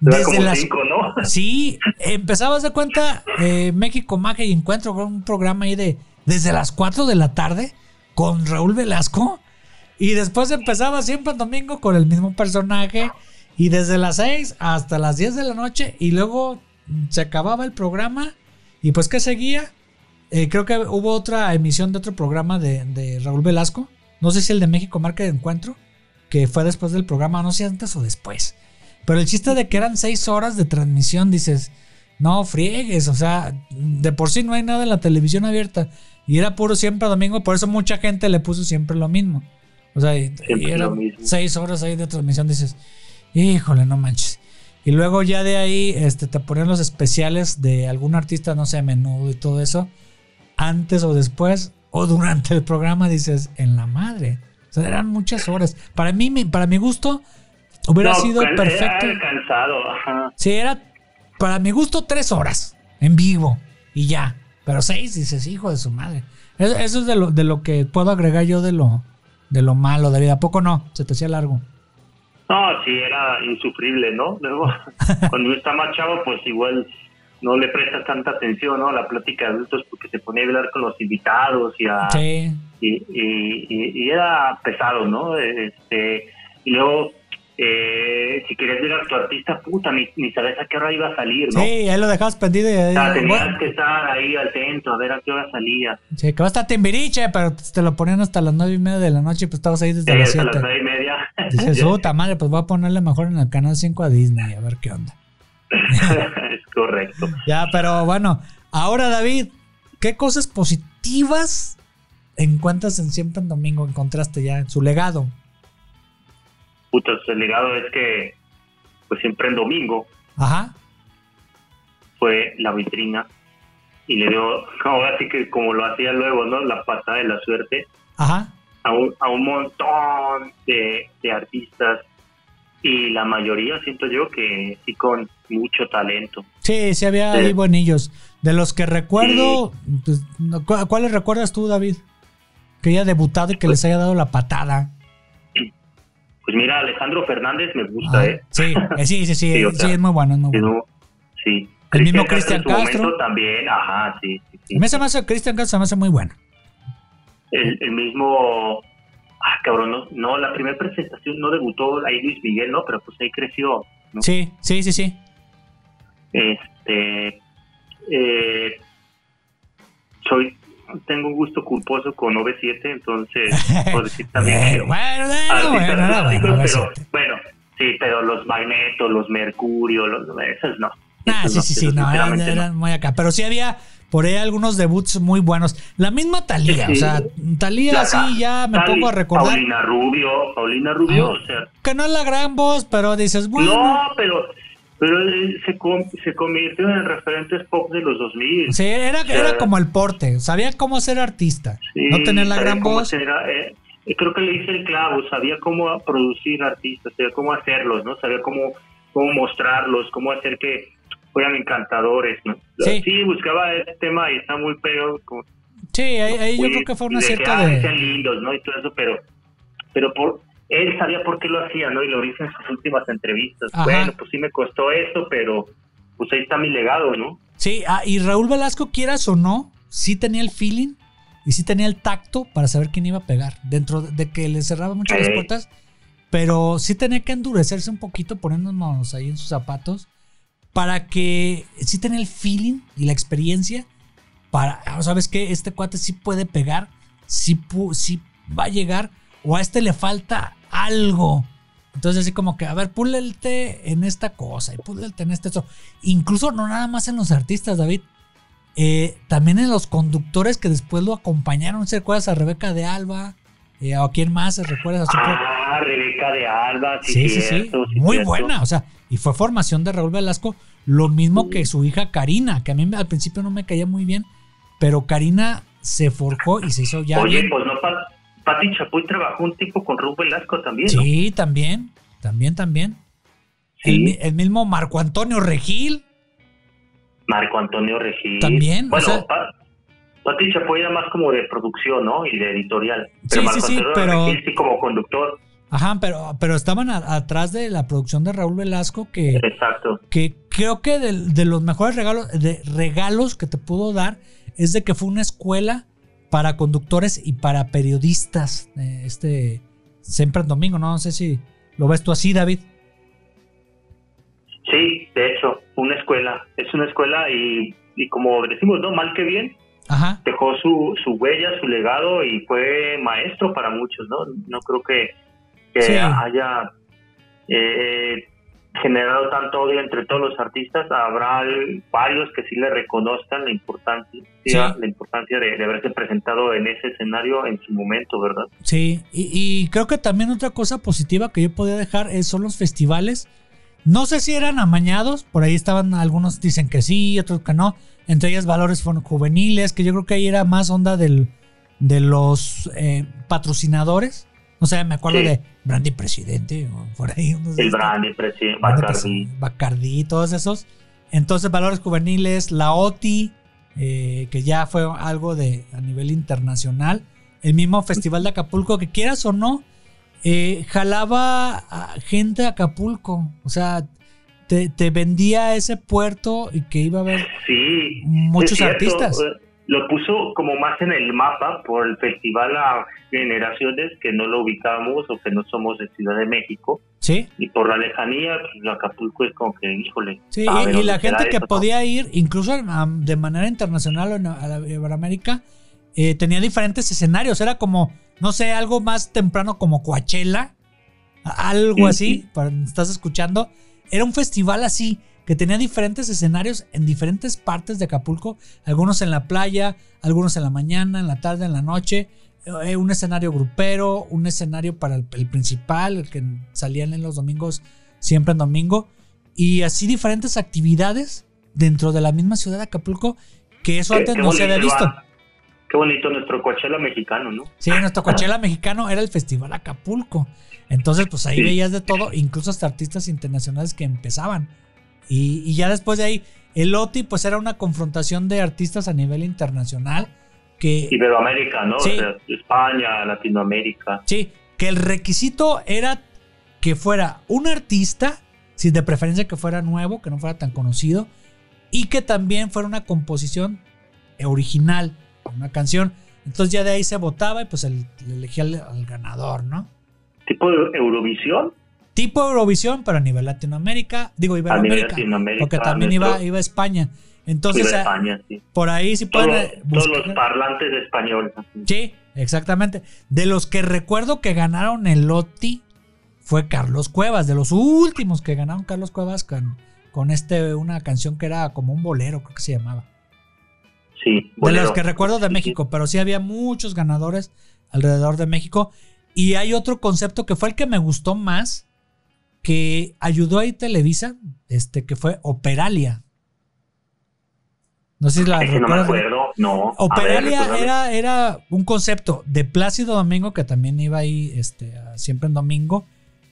desde las... cinco, ¿no? Sí, empezabas de cuenta eh, México Magia y Encuentro, un programa ahí de desde las 4 de la tarde con Raúl Velasco. Y después empezaba siempre el domingo con el mismo personaje. Y desde las 6 hasta las 10 de la noche. Y luego se acababa el programa. Y pues que seguía. Eh, creo que hubo otra emisión de otro programa de, de Raúl Velasco. No sé si el de México Marca de Encuentro. Que fue después del programa. No sé antes o después. Pero el chiste de que eran 6 horas de transmisión. Dices, no friegues. O sea, de por sí no hay nada en la televisión abierta. Y era puro siempre domingo. Por eso mucha gente le puso siempre lo mismo. O sea, y, eran seis horas ahí de transmisión, dices, híjole, no manches. Y luego ya de ahí este, te ponían los especiales de algún artista, no sé, menudo y todo eso, antes o después o durante el programa, dices, en la madre. O sea, eran muchas horas. Para mí, para mi gusto, hubiera No, sido can- perfecto. Era cansado, ajá. Sí, era para mi gusto tres horas en vivo. y ya. Pero seis dices, hijo de su madre. Eso, eso es de lo, de lo que puedo agregar yo de lo, de lo malo, David. ¿A poco no? Se te hacía largo. No, sí, era insufrible, ¿no? Luego, cuando uno está más chavo, pues igual no le prestas tanta atención, ¿no? A la plática de adultos porque se ponía a hablar con los invitados y a... Sí. y, y, y- y era pesado, ¿no? Este, y luego, eh, si querías ver a tu artista, puta, ni, ni sabes a qué hora iba a salir, ¿no? Sí, ahí lo dejabas pendido y ahí, O sea, tenías bueno, que estar ahí atento a ver a qué hora salía. sí, que va a estar Timbiriche, pero te lo ponían hasta las nueve y media de la noche y pues estabas ahí desde Eh, las hasta las nueve y media. Dices, puta madre, pues voy a ponerle mejor en el canal 5 a Disney, a ver qué onda. es correcto. Ya, pero bueno, ahora David, ¿qué cosas positivas encuentras en Siempre en Domingo? Encontraste ya en su legado. Puta, el legado es que, pues siempre en domingo Ajá. fue la vitrina y le dio, ahora sí que como lo hacía luego, ¿no? La patada de la suerte Ajá. A un, a un montón de, de artistas y la mayoría siento yo que sí con mucho talento. Sí, sí había ahí Sí. buenillos. De los que recuerdo, pues, no, ¿cu- ¿cuáles recuerdas tú, David? Que haya debutado y que les haya dado la patada. Pues mira, Alejandro Fernández me gusta, Ah, ¿eh? sí, eh, sí, sí, sí, Sí, o sí, sea, es muy bueno, es muy Sí, bueno. no, sí. El mismo Cristian Castro. momento también, ajá, sí, sí, me hace Cristian Castro, se me hace muy bueno. El, el mismo, ah, cabrón, no, no, la primera presentación no debutó ahí Luis Miguel, ¿no? Pero pues ahí creció, ¿no? Sí, sí, sí, sí. Este, eh, soy, tengo un gusto culposo con OV7, entonces, por decir también que- bueno, bueno, sí. bueno, sí, pero los Magnetos, los Mercurio, los, esos no. Ah, Esos sí, no, sí, sí, no. eran muy acá. Pero sí había por ahí algunos debuts muy buenos. La misma Talía, Sí. o sea, Talía La- sí, ya me Tali- pongo a recordar Paulina Rubio, Paulina Rubio, Ah. o sea, que no es la gran voz, pero dices, bueno, no, pero pero él se, se convirtió en referentes pop de los 2000. sí, era, sea, era como el porte, sabía cómo ser artista. Sí, no tenía la gran voz. eh, eh, creo que le hice el clavo, sabía cómo producir artistas, sabía cómo hacerlos, ¿no? Sabía cómo, cómo mostrarlos, cómo hacer que fueran encantadores, ¿no? Sí. buscaba ese tema y está muy. Como, Sí, ahí, ahí yo creo que fue un de que, acierto ah, que sean de... lindos, ¿no? Y todo eso, pero, pero por él sabía por qué lo hacía, ¿no? Y lo dice en sus últimas entrevistas. Ajá. Bueno, pues sí me costó esto, pero pues ahí está mi legado, ¿no? Sí, ah, y Raúl Velasco, quieras o no, sí tenía el feeling y sí tenía el tacto para saber quién iba a pegar. Dentro de que le cerraba mucho las Sí. puertas, pero sí tenía que endurecerse un poquito poniéndonos ahí en sus zapatos para que sí tenía el feeling y la experiencia para, ah, ¿sabes qué? Este cuate sí puede pegar, sí, sí va a llegar, o a este le falta algo. Entonces así como que, a ver, púlete en esta cosa y púlete en este otro. Incluso no nada más en los artistas, David. eh, también en los conductores que después lo acompañaron. ¿Se recuerdas a Rebeca de Alba? Eh, ¿O quién más? ¿Se recuerdas a su Ah, Rebeca de Alba, sí, Sí, sí, sí. sí, Muy cierto. buena. O sea, y fue formación de Raúl Velasco. Lo mismo que su hija Karina, que a mí al principio no me caía muy bien. Pero Karina se forjó y se hizo ya Oye, bien. pues no, Pa- Pati Chapoy trabajó un tiempo con Rubén Velasco también, ¿no? Sí, también. También, también. Sí. El, el mismo Marco Antonio Regil. Marco Antonio Regil. También, o Bueno, sea- Pati Chapoy era más como de producción, ¿no? Y de editorial. Sí, Pero sí, Marco sí, Antonio pero- Regil sí como conductor. Ajá, pero, pero estaban a- atrás de la producción de Raúl Velasco que, Exacto. que creo que de, de los mejores regalos, de regalos que te pudo dar es de que fue una escuela para conductores y para periodistas. eh, este siempre en domingo, ¿no? No sé si lo ves tú así, David. Sí, de hecho, una escuela. Es una escuela y, y como decimos, ¿no? Mal que bien, Ajá. dejó su, su huella, su legado y fue maestro para muchos, ¿no? No creo que, que Sí. haya eh, generado tanto odio entre todos los artistas. Habrá varios que sí le reconozcan la importancia, Sí. la importancia de, de haberse presentado en ese escenario en su momento, ¿verdad? Sí, y, y creo que también otra cosa positiva que yo podía dejar es, son los festivales. No sé si eran amañados, por ahí estaban algunos dicen que sí, otros que no. Entre ellas valores juveniles, que yo creo que ahí era más onda del, de los eh, patrocinadores. O sea, me acuerdo Sí. de Brandy Presidente, o por ahí. El. Brandy, presidente, Bacardi. Bacardí, todos esos. Entonces, valores juveniles, la OTI, eh, que ya fue algo de a nivel internacional. El mismo Festival de Acapulco, que quieras o no, eh, jalaba a gente a Acapulco. O sea, te, te vendía ese puerto y que iba a haber Sí, muchos artistas. Lo puso como más en el mapa por el festival a generaciones que no lo ubicamos o que no somos de Ciudad de México. Sí, Y por la lejanía, pues Acapulco es como que, híjole. sí. Y, y la gente que eso, ¿no? podía ir, incluso de manera internacional o en a la Iberoamérica, eh, tenía diferentes escenarios. Era como, no sé, algo más temprano como Coachella, algo así, para estás escuchando. Era un festival así, que tenía diferentes escenarios en diferentes partes de Acapulco, algunos en la playa, algunos en la mañana, en la tarde, en la noche. eh, un escenario grupero, un escenario para el, el principal, el que salían en los domingos, siempre en domingo, y así diferentes actividades dentro de la misma ciudad de Acapulco, que eso Qué- antes qué no se había visto. Qué bonito nuestro Coachella mexicano, ¿no? Sí, nuestro Coachella mexicano era el Festival Acapulco. Entonces, pues ahí Sí. veías de todo, incluso hasta artistas internacionales que empezaban. Y, y ya después de ahí, el OTI, pues era una confrontación de artistas a nivel internacional. Que, Iberoamérica, ¿no? Sí. O sea, España, Latinoamérica. sí, que el requisito era que fuera un artista, si de preferencia que fuera nuevo, que no fuera tan conocido, y que también fuera una composición original, una canción. Entonces ya de ahí se votaba y pues el, le elegía al- al ganador, ¿no? Tipo de Eurovisión. Tipo Eurovisión, pero a nivel Latinoamérica, digo Iberoamérica, Latinoamérica. porque también nuestro- iba, iba a España. Entonces, iba a a- España, sí. por ahí sí Todos, pueden eh, todos buscar- los parlantes de español. Sí, exactamente. De los que recuerdo que ganaron el OTI fue Carlos Cuevas, de los últimos que ganaron Carlos Cuevas con, con este una canción que era como un bolero, creo que se llamaba. Sí, De los que recuerdo de México, pero sí había muchos ganadores alrededor de México. Y hay otro concepto que fue el que me gustó más, que ayudó ahí Televisa, este, que fue Operalia. No sé si la Ese no me acuerdo, no. A ver, Operalia era, era un concepto de Plácido Domingo, que también iba ahí este, a- siempre en domingo,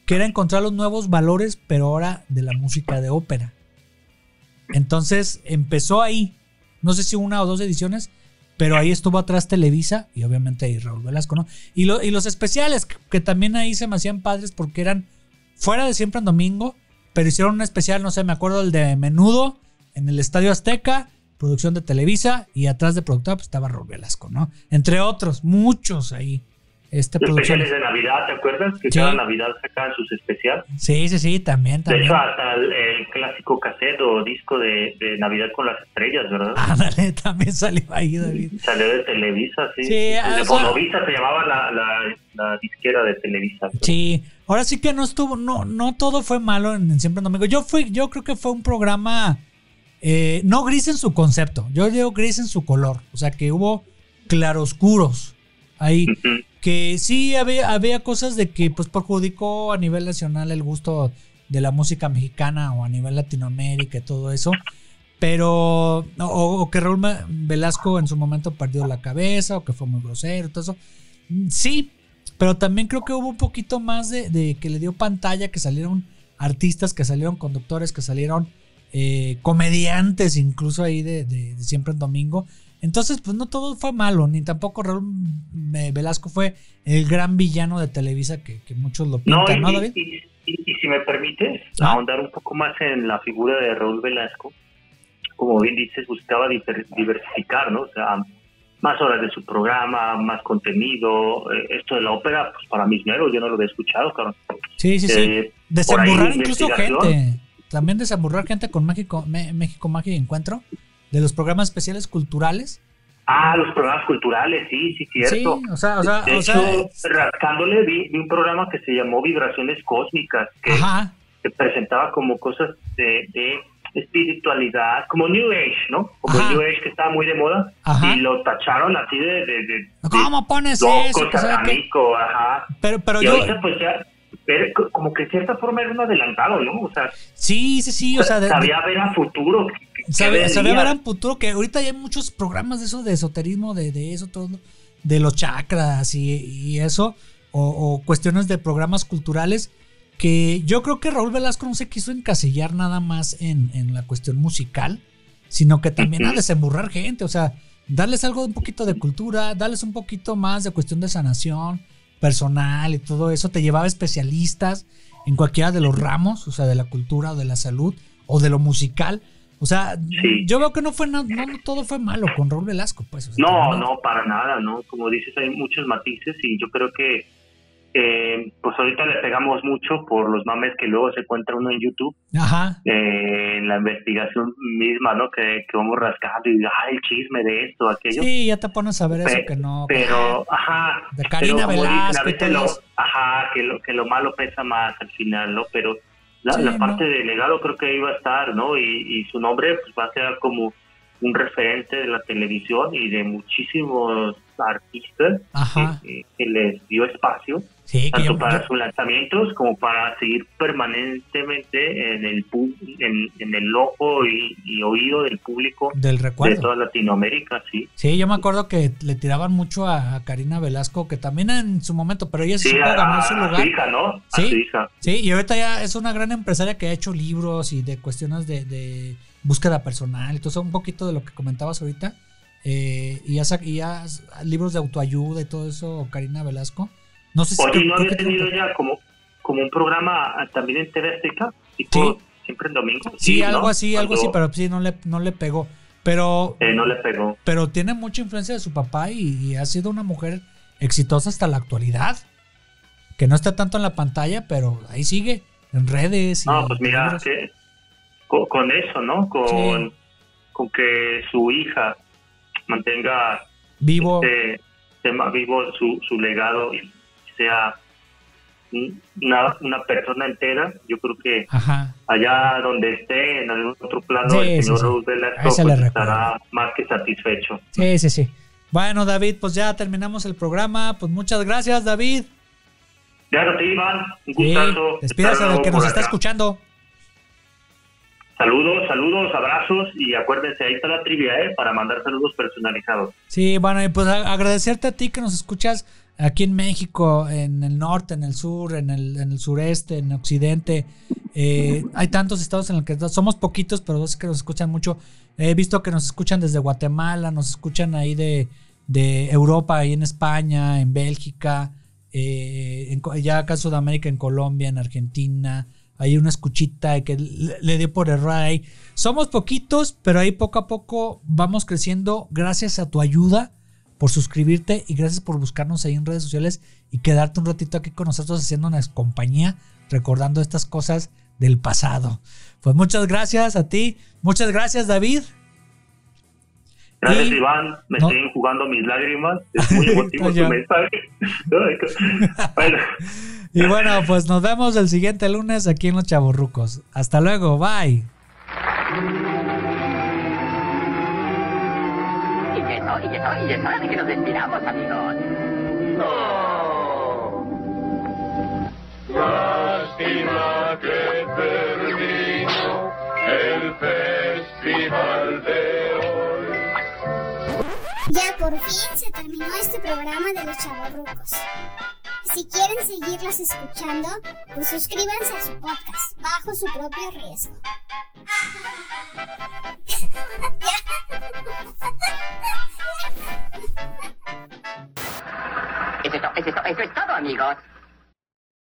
que era encontrar los nuevos valores, pero ahora de la música de ópera. Entonces empezó ahí, no sé si una o dos ediciones, pero ahí estuvo atrás Televisa y obviamente ahí Raúl Velasco, ¿no? Y, lo- y los especiales, que, que también ahí se me hacían padres porque eran fuera de siempre en domingo, pero hicieron un especial, no sé, me acuerdo el de Menudo en el Estadio Azteca, producción de Televisa y atrás de productora pues, estaba Raúl Velasco, ¿no? Entre otros, muchos ahí. Este producción. Especiales de Navidad, ¿te acuerdas? Que Sí. cada Navidad sacaban sus especiales. Sí, sí, sí, también, De también. hecho, hasta el, el clásico cassette o disco de, de Navidad con las estrellas, ¿verdad? Ándale, también salió ahí, David. Salió de Televisa, sí. Sí, de o sea- Bonovisa se llamaba la, la, la disquera de Televisa. Sí, ahora sí que no estuvo, no, no todo fue malo en, Siempre en Domingo. Yo fui, yo creo que fue un programa eh, no gris en su concepto, yo digo gris en su color. O sea que hubo claroscuros ahí. Ujú. Que sí había, había cosas de que pues perjudicó a nivel nacional el gusto de la música mexicana o a nivel Latinoamérica y todo eso. Pero, o, o que Raúl Velasco en su momento perdió la cabeza, o que fue muy grosero, todo eso. Mm, Sí, pero también creo que hubo un poquito más de, de que le dio pantalla, que salieron artistas, que salieron conductores, que salieron eh, comediantes, incluso ahí de, de- de siempre en domingo. Entonces, pues no todo fue malo, ni tampoco Raúl eh, Velasco fue el gran villano de Televisa que, que muchos lo No, pintan, y, ¿no, David? y- y- y si me permites Ah. ahondar un poco más en la figura de Raúl Velasco, como bien dices, buscaba diver- diversificar, ¿no? O sea, más horas de su programa, más contenido. Eh, esto de la ópera, pues para mis nuevos, yo no lo había escuchado, claro. Sí, sí, sí. Eh, Desemburrar incluso gente. También desemburrar gente con México, México Magia y Encuentro. De los programas especiales culturales. Ah, los programas culturales, sí, sí, cierto. Sí, o sea, o sea, de o sea, hecho, rascándole vi, vi un programa que se llamó Vibraciones Cósmicas, que, ajá, que presentaba como cosas de, de espiritualidad, como New Age, ¿no? Como Ajá. New Age que estaba muy de moda, Ajá. y lo tacharon así de, de, de- ¿cómo pones de eso? loco, Que satánico, ajá. Pero, pero y yo, ahorita pues ya, pero co- como que de cierta forma era un adelantado, ¿no? O sea, sí, sí, sí, o sea, sabía ver a futuro. Sabe, sabe ver en futuro que ahorita ya hay muchos programas de eso, de esoterismo, de, de eso, todo, de los chakras y, y eso, o, o cuestiones de programas culturales, que yo creo que Raúl Velasco no se quiso encasillar nada más en, en la cuestión musical, sino que también a desemburrar gente, o sea, darles algo un poquito de cultura, darles un poquito más de cuestión de sanación personal y todo eso, te llevaba especialistas en cualquiera de los ramos, o sea, de la cultura o de la salud o de lo musical. O sea, Sí. yo veo que no fue no, no todo fue malo con Raúl Velasco, pues. o sea, No, no, para nada, ¿no? Como dices, hay muchos matices y yo creo que, eh, pues ahorita le pegamos mucho por los mames que luego se encuentra uno en YouTube, Ajá. eh, en la investigación misma, ¿no? Que, que vamos rascando y, ay, el chisme de esto, aquello. Sí, ya te pones a ver eso que no. Pero, ajá. De Karina pero dicen, Velasco a y veces todo lo, eso. ajá, que lo, que lo malo pesa más al final, ¿no? Pero la, Sí, la no. parte de legado creo que iba a estar, ¿no? Y, y su nombre pues va a ser como un referente de la televisión y de muchísimos artistas Ajá. que, que les dio espacio, Sí, tanto yo- para yo- sus lanzamientos como para seguir permanentemente en el en, en el ojo y, y oído del público del de recuerdo. toda Latinoamérica, sí. Sí, yo me acuerdo que le tiraban mucho a, a Karina Velasco, que también en su momento, pero ella sí supo ganar su a lugar. su hija, ¿no? A Sí. su hija. Sí, y ahorita ya es una gran empresaria que ha hecho libros y de cuestiones de, de búsqueda personal. Entonces, un poquito de lo que comentabas ahorita. eh, y, ya, y ya libros de autoayuda y todo eso, Karina Velasco. No sé si. Oye, ¿no había tenido ella como, como un programa ah, también en TV Azteca? Tipo, siempre en domingo. Sí, algo ¿no? así, algo así, pero sí, no le, no le pegó. Pero, eh, no le pegó. pero tiene mucha influencia de su papá y, y ha sido una mujer exitosa hasta la actualidad. Que no está tanto en la pantalla, pero ahí sigue, en redes. Y No, pues mira, que con, con eso, ¿no? Con, Sí. con que su hija mantenga Vivo. este tema vivo su, su legado y sea un- una, una persona entera, yo creo que Ajá. allá donde esté, en algún otro plano, Sí, el señor sí. Raúl pues, estará más que satisfecho. Sí, sí, sí. Bueno, David, pues ya terminamos el programa. Pues muchas gracias, David. A ti, Iván. Un gustazo. despídase del que nos está escuchando. Saludos, saludos, abrazos y acuérdense, ahí está la trivia, ¿eh? Para mandar saludos personalizados. Sí, bueno, y pues agradecerte a ti que nos escuchas aquí en México, en el norte, en el sur, en el, en el sureste, en el occidente. Eh, hay tantos estados en los que somos poquitos, pero dos que nos escuchan mucho. He visto que nos escuchan desde Guatemala, nos escuchan ahí de, de Europa, ahí en España, en Bélgica, eh, en ya acá en Sudamérica, en Colombia, en Argentina. Hay una escuchita que le, dio por error ahí. Somos poquitos, pero ahí poco a poco vamos creciendo gracias a tu ayuda por suscribirte y gracias por buscarnos ahí en redes sociales y quedarte un ratito aquí con nosotros haciendo una compañía, recordando estas cosas del pasado. Pues muchas gracias a ti, muchas gracias David. Gracias, Y- Iván. Me no. estoy enjugando mis lágrimas. Es muy emotivo tu mensaje. bueno, Y bueno, pues nos vemos el siguiente lunes aquí en Los Chavorrucos. Hasta luego, bye. Y y y es hora de que nos despidamos, amigos. Lástima que terminó el festival de. Ya por fin se terminó este programa de los chavorrucos. Si quieren seguirlos escuchando, pues suscríbanse a su podcast bajo su propio riesgo. Eso es todo, amigos.